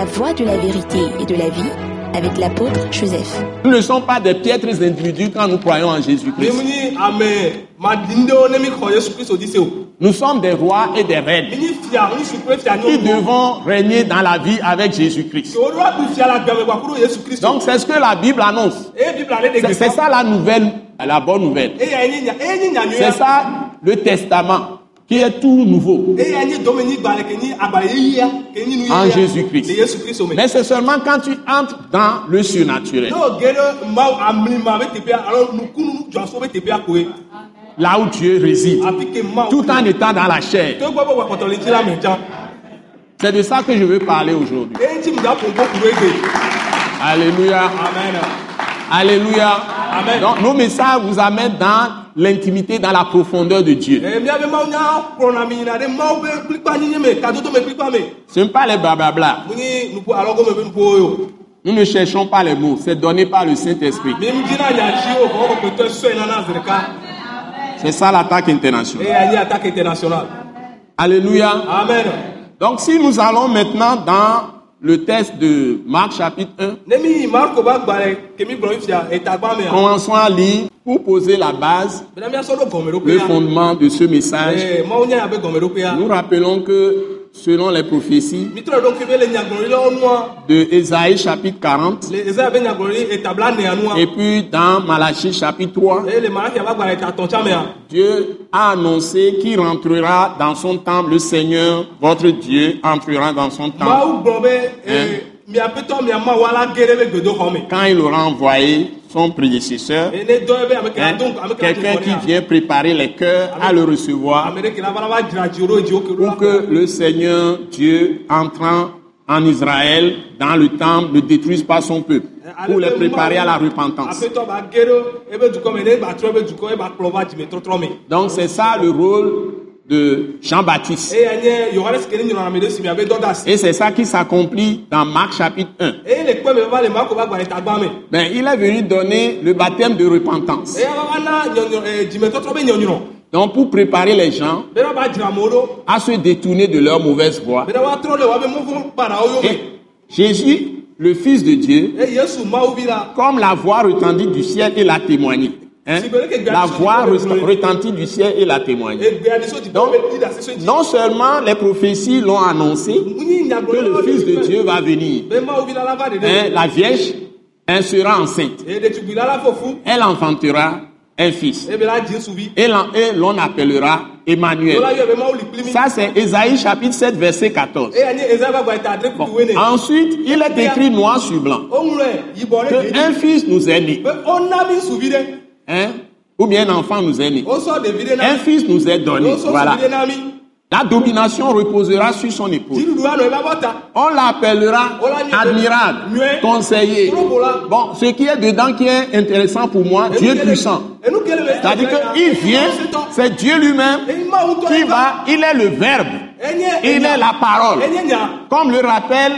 La voie de la vérité et de la vie avec l'apôtre Joseph. Nous ne sommes pas des piètres individus quand nous croyons en Jésus-Christ. Mimi ni ame madindewo ne mi xɔ Yesu Kristo di se o. Nous sommes des rois et des reines qui devons régner dans la vie avec Jésus-Christ. Donc c'est ce que la Bible annonce. C'est ça la nouvelle, la bonne nouvelle. C'est ça le testament qui est tout nouveau. En Jésus-Christ. Mais c'est seulement quand tu entres dans le surnaturel, là où Dieu réside, mawu. tout en étant dans la chair. C'est de ça que je veux parler aujourd'hui. Alléluia. Amen. Alléluia. Amen. Donc nos messages vous amènent dans l'intimité, dans la profondeur de Dieu. Ce n'est pas les nuƒowo yo. Nous ne cherchons pas les mots. C'est donné par le Saint-Esprit. C'est ça l'attaque internationale. Eya nye attaque internationale. Alléluia. Amen. Donc si nous allons maintenant dans le texte de Marc chapitre 1, Ne mi yi Marko ba gbalẽ ke mi gblɔ fia etagba mea. commençons à lire pour poser la base, le fondement de ce message. Eh. Nous rappelons que selon les prophéties de Ésaïe chapitre 40 Le Ezaya be nyagblɔɖi etabla nea nua. et puis dans Malachie chapitre 3, Eye le Malachia ba gbalẽ etatɔ̃ tsã mea. Dieu a annoncé qu'il rentrera dans son temple. Le Seigneur, votre Dieu, entrera dans son temple me. quand il aura envoyé son prédécesseur, hein, quelqu'un qui vient préparer les cœurs à le recevoir pour que le Seigneur Dieu entrant en Israël dans le temple ne détruise pas son peuple pour les préparer à la repentance. Donc c'est ça le rôle de Jean-Baptiste. Et c'est ça qui s'accomplit dans Marc chapitre 1. Eye le kpe me va le Marko ba gbalẽ tagba me. Ben, il est venu donner le baptême de repentance. Donc pour préparer les gens Be na ba dzra amewo ɖo. à se détourner de leur mauvaise voie. Be na wa trɔ le woabe nu vɔ kpanawo yo me. Et Jésus, le Fils de Dieu, comme la voix retentit du ciel et l'a témoigné. Hein? La voix re- retentit du ciel et l'a ti Donc, non seulement les prophéties l'ont annoncé que le Fils de Dieu va venir. Hein? La Vierge elle sera enceinte. Elle enfantera un fils. Suvi. Et l'on appellera Emmanuel. Ça, c'est Ésaïe chapitre 7, verset 14. Eya nye Ezaya ba gbalẽ ta adre kuku wene. Ensuite, il est écrit noir sur blanc yibɔ ɖe qu'un fils nous est né. Hein? Ou bien un enfant nous est né. Un fils nous est donné. Voilà. La domination reposera sur son abɔ ta. On l'appellera admirable, conseiller. Bon, ce qui est dedans qui est intéressant pour moi, Dieu puissant. C'est-à-dire qu'il vient, c'est Dieu lui-même qui va, il est le verbe, il est la parole. Comme le rappelle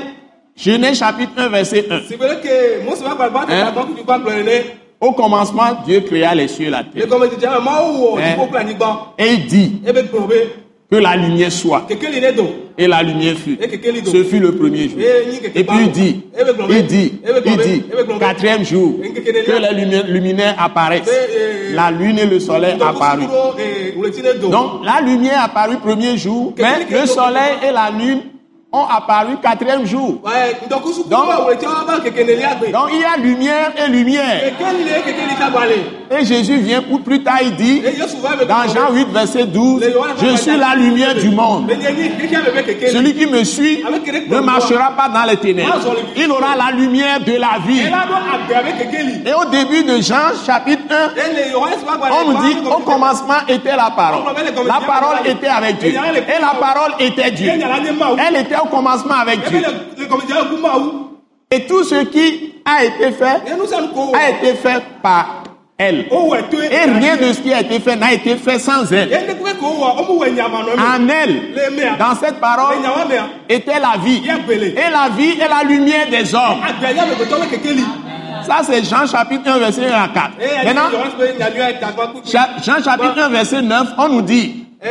Genèse chapitre 1, verset 1. Si gbede ke Mose ba gbalẽ ba ta Hein? Au commencement, Dieu créa les cieux et la terre. Et il dit que la lumière soit. Et la lumière fut. Ce fut le premier jour. Et puis il dit, il dit, il dit, quatrième jour, que lumières- luminaires apparaissent. La lune et le soleil do. Donc la lumière apparut premier jour, mais le soleil et la lune ont apparu quatrième jour. Donc il y a lumière et lumière. Et Jésus vient pour plus tard, il dit, dans Jean 8, verset 12, je suis la lumière du monde. Celui qui me suit ne marchera pas dans les ténèbres. Il aura la lumière de la vie. Et au début de Jean chapitre 1, Ele Yohanes ba gbalẽ. on nous dit au commencement était la parole. La parole était avec Dieu. Et la parole était Dieu. Elle était au commencement avec Dieu. Et tout ce qui a été fait a été fait par elle. Et rien de ce qui a été fait n'a été fait sans elle. En elle, dans cette parole, était la vie. Et la vie est la lumière des hommes. Agbe ya me gbetɔ be kekeli. Ça, c'est Jean chapitre 1, verset 1 à 4. Eh, Maintenant, Jean chapitre 1, verset 9, on nous dit Eh,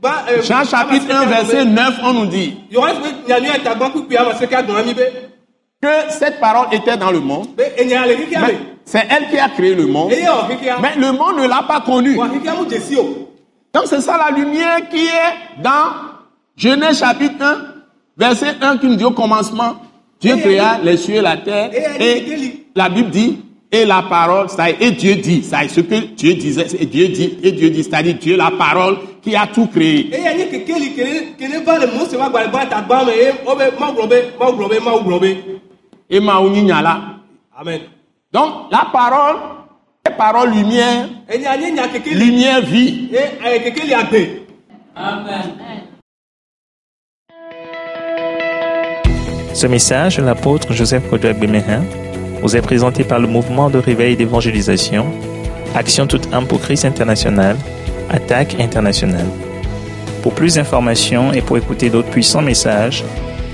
Ba, euh, Jean chapitre 1, verset 9, on nous dit que cette parole était dans le monde. C'est elle qui a créé le monde. Mais le monde ne l'a pas o. Donc c'est ça la lumière qui est dans Genèse chapitre 1, verset 1 qui nous dit au commencement, Dieu créa les cieux et la terre. Et la Bible dit, et la parole, ça et Dieu dit, ça est ce que Dieu disait, et Dieu dit, et Dieu dit, c'est-à-dire Dieu la parole qui a tout créé. Et. Amen. Donc la parole, est parole lumière, lumière vie. Kekeli agbe. Ce message de l'apôtre Joseph Kodouak Bemehin vous est présenté par le mouvement de réveil d'évangélisation, Action toute âme pour Christ international, Attaque internationale. Pour plus d'informations et pour écouter d'autres puissants messages,